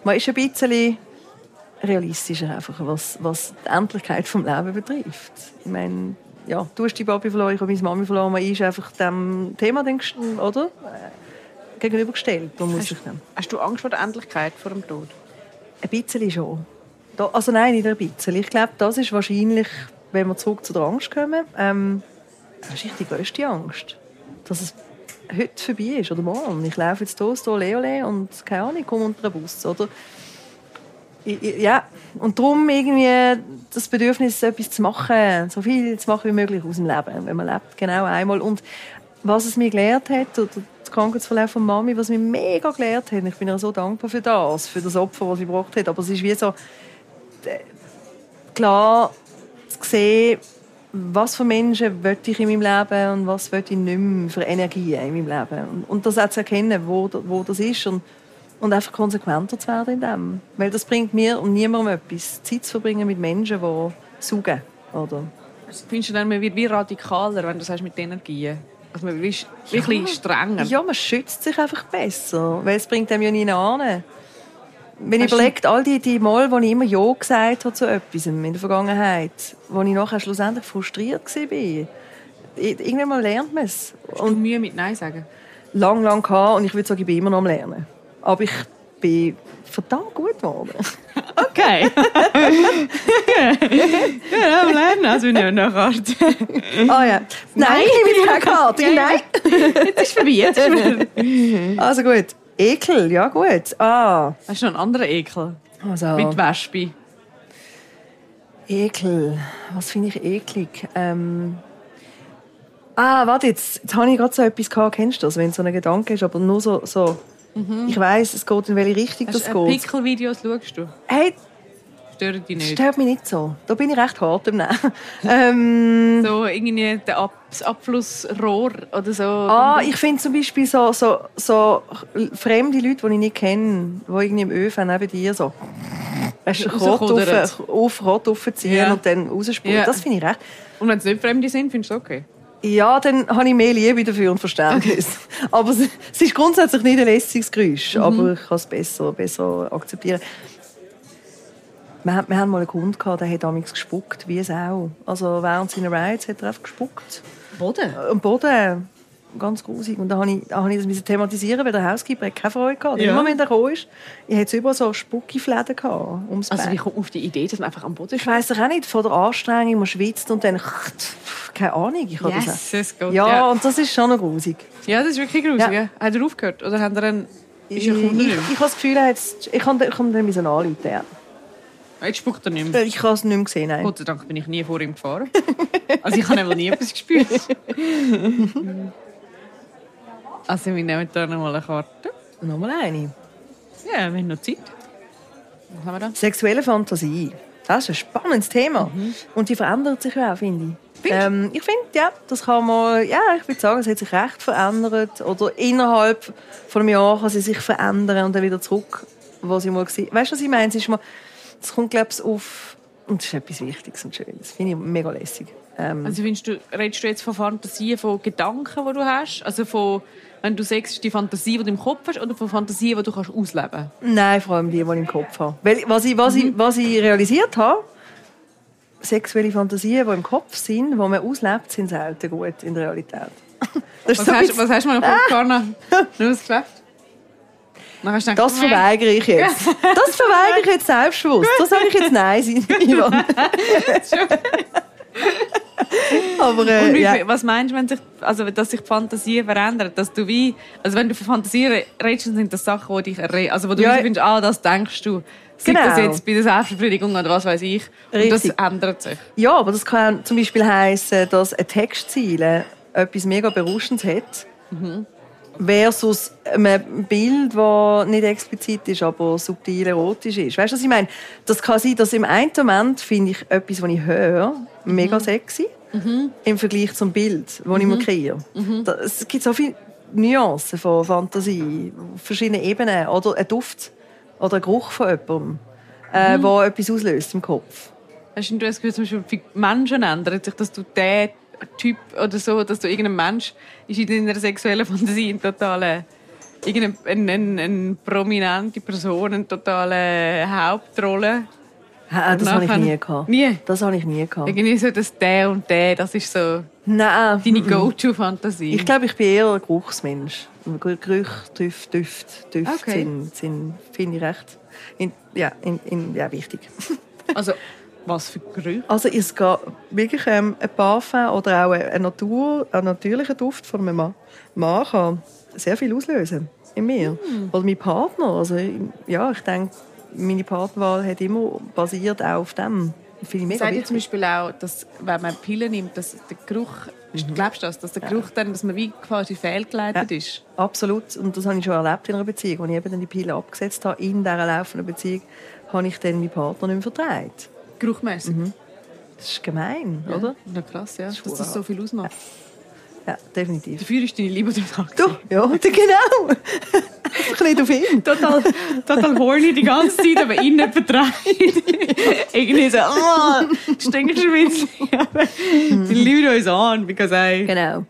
man ist ein bisschen realistischer einfach, was, was die Endlichkeit vom Leben betrifft. Ich meine, ja, du hast die Papi verloren, ich habe meine Mami verloren, man ist einfach dem Thema, dann gest- oder? Äh, Gegenübergestellt. Man muss Hast, sich dann hast du Angst vor der Endlichkeit, vor dem Tod? ein bisschen schon. Da, also nein, nicht ein bisschen. Ich glaube, das ist wahrscheinlich, wenn wir zurück zu der Angst kommen, ähm, wahrscheinlich die grösste Angst. Dass es heute vorbei ist oder morgen. Ich laufe jetzt hier, hier Leole und keine Ahnung, komme unter den Bus. Oder? ja, und darum irgendwie das Bedürfnis, etwas zu machen, so viel zu machen wie möglich aus dem Leben, wenn man lebt, genau einmal. Und was es mir gelehrt hat, oder der Krankheitsverlauf von Mami, was mir mega gelehrt hat, ich bin ihr so dankbar für das, für das Opfer, das sie gebracht hat, aber es ist wie so, klar zu sehen, was für Menschen möchte ich in meinem Leben und was möchte ich nicht mehr für Energien in meinem Leben. Und, und das auch zu erkennen, wo, wo das ist und und einfach konsequenter zu werden in dem. Weil das bringt mir und niemandem etwas. Zeit zu verbringen mit Menschen, die saugen. Oder? Also, findest du dann, man wird wie radikaler, wenn du sagst, mit Energien? Also man wird wirklich ja. strenger? Ja, man schützt sich einfach besser. Weil es bringt einem ja nicht an. Wenn ich überlege, all die, die Mal, wo ich immer Ja gesagt habe zu etwas in der Vergangenheit, wo ich nachher schlussendlich frustriert war, irgendwann mal lernt man es. Du Mühe mit Nein sagen? Lang, lang gehabt und ich würde sagen, ich bin immer noch am Lernen. Aber ich bin verdammt gut geworden. *laughs* Okay. ja, am Lernen, also bin ich noch Karte. Ah ja. Nein, ich bin keine Karte. Nein. Jetzt ist vorbei. Jetzt ist vorbei. *laughs* Also gut. Ekel, ja gut. Ah. Hast du noch einen anderen Ekel? Also. Mit Wespe. Ekel. Was finde ich eklig? Ähm. Ah, warte, jetzt, jetzt habe ich gerade so etwas gehabt. Kennst du das, wenn so ein Gedanke ist, aber nur so, so Mhm. Ich weiß, es geht in welche Richtung Hast das geht. Pickel-Videos schaust du? Hey, stört dich nicht? Stört mich nicht so. Da bin ich recht hart im *laughs* ähm, So irgendwie das Abflussrohr oder so? Ah, ich finde zum Beispiel so, so, so fremde Leute, die ich nicht kenne, die irgendwie im ÖV neben dir so weißt du, *laughs* Rot auf, Rot aufziehen ja. und dann rausspulen. Ja. Das finde ich recht. Und wenn es nicht Fremde sind, findest du es okay? Ja, dann habe ich mehr Liebe dafür und Verständnis. Okay. *laughs* Aber es, es, ist grundsätzlich nicht ein lässiges Geräusch, mhm. aber ich kann es besser, besser akzeptieren. Wir, wir haben mal einen Kunden gehabt, der hat damals gespuckt, wie es auch. Also während seiner Rides hat er einfach gespuckt. Boden? Am Boden ganz grusig. Und da habe ich, da habe ich das thematisieren, weil der Housekeeper keine Freude hatte. Ja. Immer wenn er kam, ist, ich hatte überall so Spuckifläden ums Also wie kommt auf die Idee, dass man einfach am Boden Ich weiss auch nicht, von der Anstrengung, man schwitzt und dann, *laughs* keine Ahnung, ich yes, das, geht, ja, ja, und das ist schon noch grusig. Ja, das ist wirklich grusig. Ja. Hat er aufgehört? Oder hat er einen... Ist er ich, ich, ich habe das Gefühl, er ich kann, ich kann dann anrufen. Ja. Jetzt spuckt er nicht mehr. Ich habe es nicht mehr gesehen, nein. Gott sei Dank bin ich nie vor ihm gefahren. also ich habe nie etwas gespürt. *laughs* Also wir nehmen hier nochmal eine Karte. Nochmal eine? Ja, wir haben noch Zeit. Was haben wir da? Sexuelle Fantasie. Das ist ein spannendes Thema. Mhm. Und die verändert sich auch, finde ich. Ähm, ich finde, ja, das kann man, ja, ich würde sagen, es hat sich recht verändert. Oder innerhalb von einem Jahr kann sie sich verändern und dann wieder zurück, wo sie mal war. Weißt du, was ich meine? Es, ist mal, es kommt, glaube ich, auf, und das ist etwas Wichtiges und Schönes. Das finde ich mega lässig. Ähm, also findest du, redest du jetzt von Fantasien, von Gedanken, die du hast? Also von wenn du sagst, die Fantasie, die du im Kopf hast, oder von Fantasie, die du kannst ausleben kannst? Nein, vor allem die, die ich im Kopf habe. Weil, was, ich, was, mhm. ich, was ich realisiert habe, sexuelle Fantasien, die im Kopf sind, die man auslebt, sind selten gut in der Realität. *laughs* was, so hast, was hast du mal im Kopf ah. gehabt? Nur ausgelebt? Gedacht, das verweigere ich jetzt. *laughs* Das verweigere ich jetzt selbstbewusst. Das sage ich jetzt Nein, Ivan. *laughs* Aber, äh, wie, ja. was meinst du, wenn sich, also, dass sich die Fantasie verändert? Dass du wie, also wenn du von Fantasie redest, sind das Sachen, die dich, also wo du ja. findest, ah, das denkst du. Genau. Sei das jetzt bei der Selbstbefriedigung oder was weiß ich. Und Richtig. das ändert sich. Ja, aber das kann zum Beispiel heißen, dass ein Textziele etwas mega Berauschendes hat. Mhm. Versus ein Bild, das nicht explizit ist, aber subtil erotisch ist. Weißt du, was ich meine? Das kann sein, dass im einen Moment finde ich etwas, was ich höre, mega mhm. sexy mhm. im Vergleich zum Bild, das mhm. ich mir kreiere. Mhm. Es gibt so viele Nuancen von Fantasie, verschiedene Ebenen. Oder ein Duft oder ein Geruch von jemandem, äh, mhm. etwas auslöst im Kopf. Hast du das Gefühl, zum Beispiel für Menschen ändert sich, dass du den Typ oder so, dass du irgendein Mensch ist in deiner sexuellen Fantasie ein totaler irgendeine eine, eine, prominente Person, eine totale Hauptrolle Ha, das habe ich nie gehabt. Nie? Das habe ich nie gehabt. Irgendwie so, dass der und der, das ist so Nein. deine Go-To-Fantasie. Ich glaube, ich bin eher ein Geruchsmensch. Gerüche, Düft, Düft, Düft okay. sind, sind finde ich recht in, ja, in, in, ja, wichtig. *laughs* Also, was für Gerüche? Also, es geht wirklich ähm, ein Parfum oder auch ein, Natur, ein natürlicher Duft von einem Mann, Mann kann sehr viel auslösen in mir. Mm. Oder mein Partner. Also, ja, ich denke, meine Partnerwahl hat immer basiert auch auf dem. Das finde ich mega ihr zum Beispiel auch, dass wenn man Pillen nimmt, dass der Geruch, Mhm. glaubst du das, dass der Geruch dann, dass man wie quasi fehlgeleitet ist? Absolut. Und das habe ich schon erlebt in einer Beziehung. Als ich eben dann die Pille abgesetzt habe, in dieser laufenden Beziehung, habe ich dann meinen Partner nicht mehr vertraut. Geruchmäßig? Das ist gemein, Mhm. oder? Ja, krass, ja. ist Dass das so viel ausmacht. Ja, definitiv. Dafür ist deine Liebe der Tag. Du, ja, *laughs* genau. Einfach nicht auf ihn. Total, total horny die ganze Zeit, aber ihn nicht vertraut. *laughs* Irgendwie so, oh, ein bisschen. Aber Die lieben uns an, because I... Genau.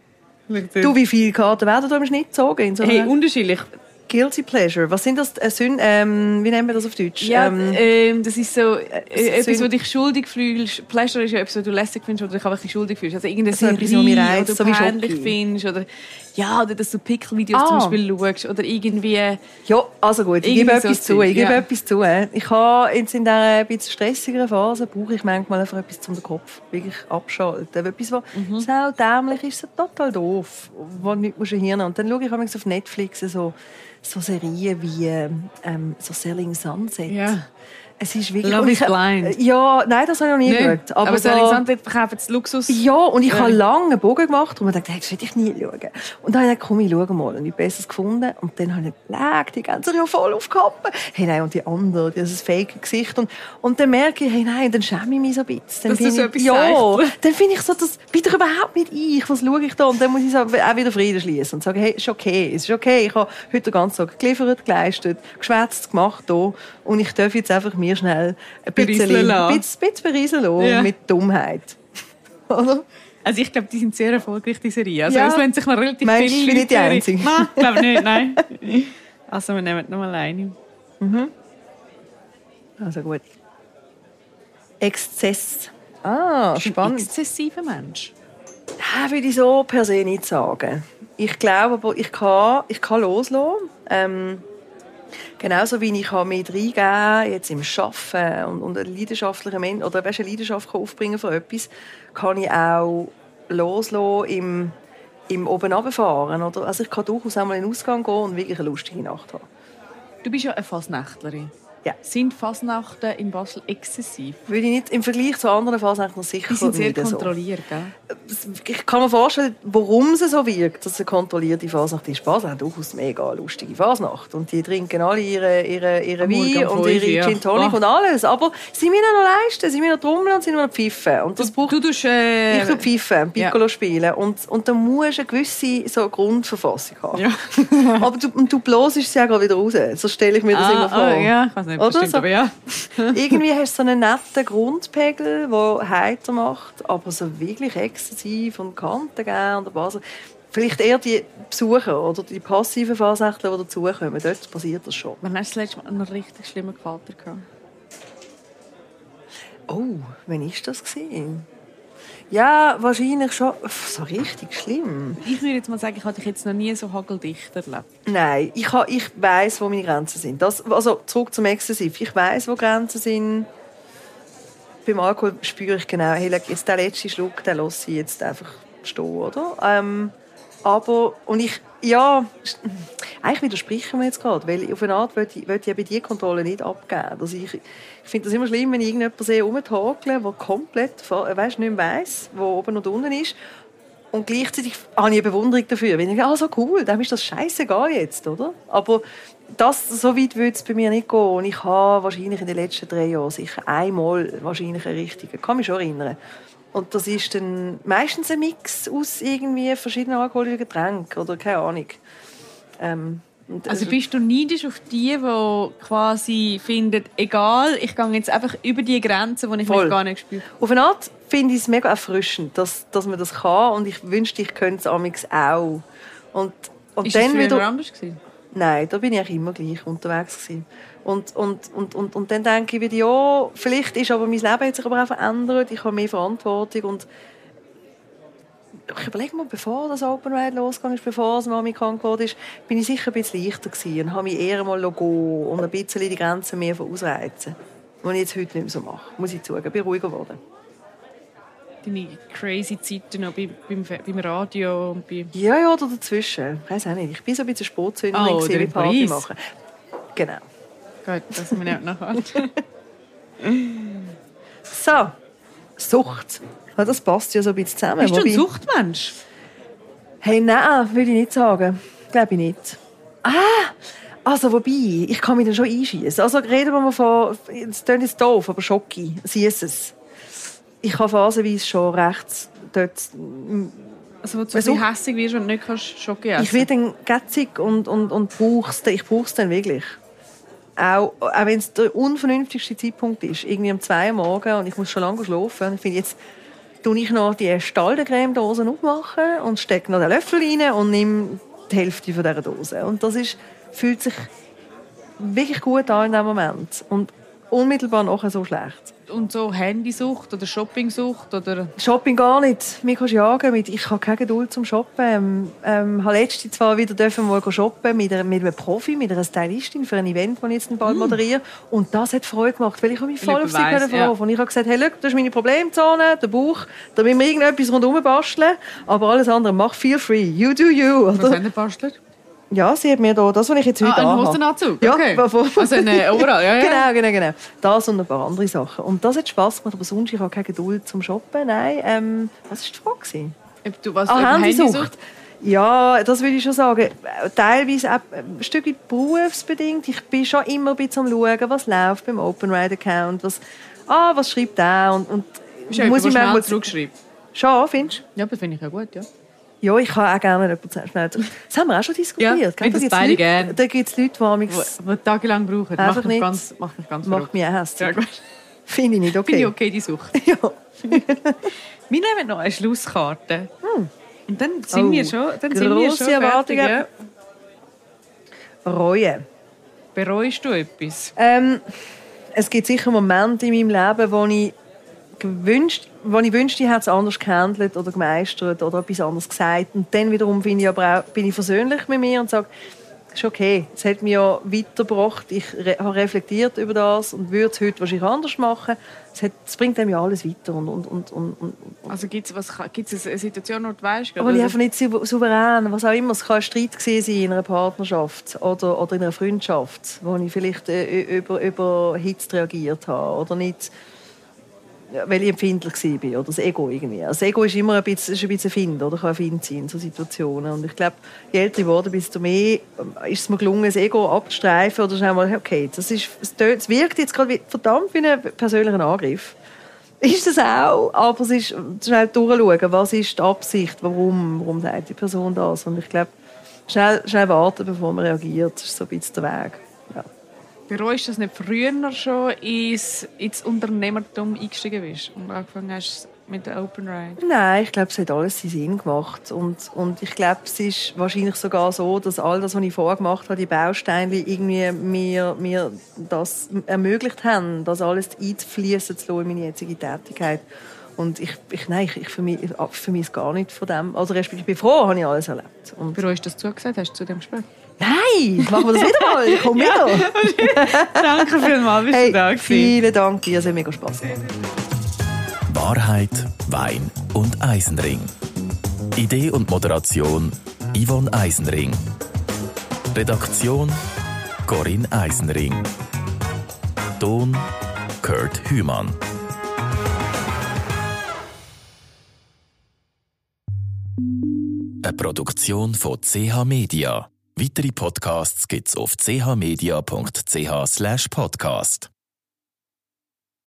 Du, wie viele Karten werden da im Schnitt gezogen? So Hey, unterschiedlich. Guilty Pleasure. Was sind das? Äh, Sün ähm, wie nennen wir das auf Deutsch? Ja, ähm, ähm, das ist so äh, etwas, Sün- wo dich schuldig fühlst. Pleasure ist ja etwas, wo du lässig findest oder dich einfach ein schuldig fühlst. Also irgendeine Also etwas, Serie, was die du so peinlich findest oder ja, oder dass du Pickel-Videos Ah. zum Beispiel schaust oder irgendwie ja, also gut, ich gebe so etwas zu. Zeug, Ich gebe ja. etwas zu. äh. Ich habe jetzt in dieser ein bisschen stressigeren Phase brauche ich manchmal einfach etwas zum den Kopf wirklich abschalten. Etwas, was Mhm. sau dämlich ist, so total doof, wo nicht musst du Hirn. Und dann schaue ich auf Netflix so, so Serien wie ähm, so Selling Sunset. Ja. Es ist wirklich... Love is Blind. Ja, nein, das habe ich noch nie Nee, geschaut. aber, aber so, Alexander verkauft jetzt Luxus. Ja, und ich Ja. habe lange einen Bogen gemacht und mir gedacht, hey, das will ich nie schauen. Und dann habe ich gedacht, komm, ich schaue mal. Und ich habe Besseres gefunden. Und dann habe ich gedacht, die ganze ja voll aufgehappen. Hey, nein, und die andere, dieses fake Gesicht. Und, und dann merke ich, hey, nein, dann schäme ich mich so ein bisschen. Dann Dass du finde so ich, etwas ja, sagst. dann finde ich so, das bin doch überhaupt nicht ich. Was schaue ich da? Und dann muss ich so auch wieder Frieden schließen und sagen, hey, ist okay, es ist okay. Ich habe heute den ganzen Tag geliefert, geleistet, geschwätzt, gemacht hier. Und ich darf jetzt einfach mir schnell ein bisschen, ein bisschen, bisschen berieseln Ja. mit Dummheit. *laughs* Oder? Also ich glaube, die sind sehr erfolgreich, die Serie. Also Ja. es sich noch relativ Meinst viele ich bin nicht die Leute- Einzige? Nein, glaube nicht, nein. *laughs* Also wir nehmen noch mal eine. Also gut. Exzess. Ah, Ein spannend. exzessiver Mensch. Das würde ich so per se nicht sagen. Ich glaube aber, ich kann, ich kann loslassen. Ähm, genauso wie ich mit reingeben jetzt im Arbeiten und, und ein leidenschaftlicher Mensch oder eine Leidenschaft aufbringen für etwas, kann ich auch loslassen im, im oben runterfahren. Oder? Also ich kann durchaus einmal in den Ausgang gehen und wirklich eine lustige Nacht haben. Du bist ja eine Fasnächtlerin. Ja. Sind Fasnachten in Basel exzessiv? Würde ich nicht im Vergleich zu anderen Phasen sicher Die sind sehr so. kontrolliert, gell? ich kann mir vorstellen, warum es so wirkt, dass es eine kontrollierte Fasnacht ist. Basel hat durchaus eine mega lustige Fasnacht. Und die trinken alle ihre, ihre, ihre Am Wein und ihre ja. Gin Tonic Ah. und alles. Aber sie müssen noch leisten, sie müssen noch trommeln und sie müssen noch pfiffen. Und das braucht Du tust... Äh, ich tue pfiffen, Piccolo ja. spielen. Und, und da musst du eine gewisse so Grundverfassung haben. Ja. aber du, du blosest sie ja gerade wieder raus. So stelle ich mir das ah, immer vor. ah, ja, ich weiß nicht, das Oder stimmt, so? aber ja. *laughs* Irgendwie hast du so einen netten Grundpegel, der heiter macht, aber so wirklich exzessiv und Kanten geben der Basis. Vielleicht eher die Besucher oder die passiven Fasnächtler, die dazukommen. Dort passiert das schon. Wann hast du das letzte Mal einen richtig schlimmen Vater gehabt? Oh, wann war das? Gewesen? Ja, wahrscheinlich schon so richtig schlimm. Ich würde jetzt mal sagen, ich habe dich jetzt noch nie so hageldicht erlebt. Nein, ich, ha, ich weiß, wo meine Grenzen sind. Das, also zurück zum Exzessiv. Ich weiß, wo Grenzen sind. Beim Alkohol spüre ich genau, hey, jetzt der letzte Schluck, den lasse ich jetzt einfach stehen, oder? Ähm, aber, und ich, ja, eigentlich widersprechen wir jetzt gerade, weil auf eine Art will ich, will ich eben die Kontrolle nicht abgeben. Also ich, ich finde das immer schlimm, wenn ich irgendjemanden sehe, rumtakeln, der komplett, weisst, nicht mehr weiss, wo oben und unten ist. Und gleichzeitig habe ich eine Bewunderung dafür. Ich ah, so cool, dem ist das scheißegal jetzt, oder? Aber das, so weit würde es bei mir nicht gehen. Und ich habe wahrscheinlich in den letzten drei Jahren sicher einmal wahrscheinlich einen richtigen. Kann mich schon erinnern. Und das ist dann meistens ein Mix aus irgendwie verschiedenen alkoholischen Getränken oder keine Ahnung. Ähm, und Also bist du neidisch auf die, die quasi finden, egal, ich gehe jetzt einfach über die Grenze, die ich Voll. mich gar nicht spüre. Auf eine Art finde ich es mega erfrischend, dass, dass man das kann. Und ich wünschte, ich könnte es auch. Und, und Ist das dann früher wieder... anders gewesen? Nein, da bin ich immer gleich unterwegs gewesen. Und, und, und, und, und dann denke ich wieder, ja, vielleicht ist aber mein Leben hat sich aber auch verändert, ich habe mehr Verantwortung und ich überlege mal, bevor das Open Ride losgegangen ist, bevor es Mami krank geworden ist, bin ich sicher ein bisschen leichter gewesen und habe mich eher mal gehen und ein bisschen die Grenzen mehr ausreizen. Was ich jetzt heute nicht mehr so mache, muss ich zugeben. Ich bin ruhiger geworden. Deine crazy Zeiten noch beim, beim, beim Radio und bei... Ja, ja, oder dazwischen. Ich weiß auch nicht. Ich bin so ein bisschen Sportzünderin Oh, gewesen, in Party machen. Genau. Gut, das mir nicht nachher. *laughs* So, Sucht. Ja, das passt ja so ein bisschen zusammen. Bist du ein Suchtmensch? Hey, nein, würde ich nicht sagen. Glaube ich nicht. Ah, also wobei, ich kann mich dann schon einschießen. Also reden wir mal von, es klingt jetzt doof, aber Schocki, Süßes. Ich habe phasenweise schon rechts dort, Also, wo du so hässig wirst und nicht kannst Schoki essen ich werde dann gätzig und, und, und brauch's, dann- ich brauche es dann wirklich. Auch, auch wenn es der unvernünftigste Zeitpunkt ist, irgendwie um zwei Uhr morgens und ich muss schon lange schlafen. Ich finde, jetzt tue ich noch die Staldencreme-Dose aufmachen und stecke noch den Löffel rein und nehme die Hälfte von dieser Dose. Und das ist, fühlt sich wirklich gut an in diesem Moment. Und unmittelbar nachher so schlecht. Und so Handysucht oder Shoppingsucht oder... Shopping gar nicht. Mir kannst du jagen mit, ich habe keine Geduld zum Shoppen. Ähm, ähm, habe letzte zwar wieder dürfen mal shoppen mit, einer, mit einem Profi, mit einer Stylistin für ein Event, das ich jetzt bald moderiere. Und das hat Freude gemacht, weil ich mich voll auf sie weiss, können ja. Und ich habe gesagt, hey, look, das ist meine Problemzone, der Bauch, da müssen wir irgendetwas rundherum basteln. Aber alles andere, mach feel free. You do you. Was Oder? haben die bastelt? Ja, sie hat mir da, das, was ich jetzt heute Ah, ein anhabe. Hosenanzug? Ja, okay. Also eine Overall, ja, ja. Genau, genau, genau. Das und ein paar andere Sachen. Und das hat Spass gemacht, aber sonst, ich habe keine Geduld zum Shoppen. Nein, ähm, was war die Frage? gewesen? Ob du was Ah, ob Handysucht. Ja, das würde ich schon sagen. Teilweise auch ein Stück weit berufsbedingt. Ich bin schon immer ein bisschen am Schauen, was läuft beim Open Ride Account. Was, ah, was schreibt der? Und, und du jemand, der schnell zurückschreibt? Schon, findest du? Ja, das finde ich ja gut, ja. Ja, ich kann auch gerne jemanden zurück. Das haben wir auch schon diskutiert. Ja, gell? das Da beide gibt's Leute- gern. Da gibt es Leute, die amigs- wo tagelang brauchen. Einfach Macht mich nicht. ganz, macht mich ganz macht mich auch hässlich. Ja. *laughs* Finde ich nicht okay. Finde ich okay, die Sucht. *laughs* Ja. *laughs* Wir nehmen noch eine Schlusskarte. Und dann sind Oh, wir schon, dann sind wir schon fertig. Erwartungen. Ja. Reue. Bereust du etwas? Ähm, es gibt sicher Momente in meinem Leben, wo ich gewünscht, wo ich wünschte, ich hätte es anders gehandelt oder gemeistert oder etwas anderes gesagt. Und dann wiederum bin ich aber auch, bin ich versöhnlich mit mir und sage, es ist okay, es hat mich ja weitergebracht, ich re habe reflektiert über das und würde es heute wahrscheinlich anders machen. Es, hat, es bringt einem ja alles weiter. Und, und, und, und, und, Also gibt es eine Situation, wo du weißt, aber ich einfach nicht sou- souverän, was auch immer. Es kann ein Streit sein in einer Partnerschaft oder, oder in einer Freundschaft, wo ich vielleicht äh, über, überhitzt reagiert habe oder nicht, weil ich empfindlich war oder das Ego irgendwie. Also das Ego ist immer ein bisschen, ist ein bisschen Find oder kann ein Find sein in so Situationen. Und ich glaube, je älter ich wurde, desto mehr ähm, ist es mir gelungen, das Ego abzustreifen oder schnell mal, okay, das, ist, es wirkt jetzt gerade wie, verdammt wie ein persönlicher Angriff. Ist das auch, aber es ist schnell durchschauen, was ist die Absicht, warum, warum sagt die Person das. Und ich glaube, schnell, schnell warten, bevor man reagiert, ist so ein bisschen der Weg. Ja. Bereust du das nicht früher schon ins, ins Unternehmertum eingestiegen bist und angefangen hast mit der Open Ride? Nein, ich glaube, es hat alles seinen Sinn gemacht. Und, und ich glaube, es ist wahrscheinlich sogar so, dass all das, was ich vorher gemacht habe, die Bausteine, irgendwie mir, mir das ermöglicht haben, das alles einzufließen zu lassen in meine jetzige Tätigkeit. Und ich, ich, nein, ich, ich vermisse es gar nicht von dem. Also ich bin froh, habe ich alles erlebt. Und Bereust du das zugesagt hast zu dem Gespräch? Nein, machen wir das wieder mal. Ich komme *laughs* wieder. *laughs* Danke vielmals, bist Hey, du da gewesen. vielen Dank es hat mega Spaß. Wahrheit, Wein und Eisenring. Idee und Moderation Yvonne Eisenring. Redaktion Corinne Eisenring. Ton Kurt Hümann. Eine Produktion von CH Media. Weitere Podcasts gibt's auf chmedia.ch/podcast.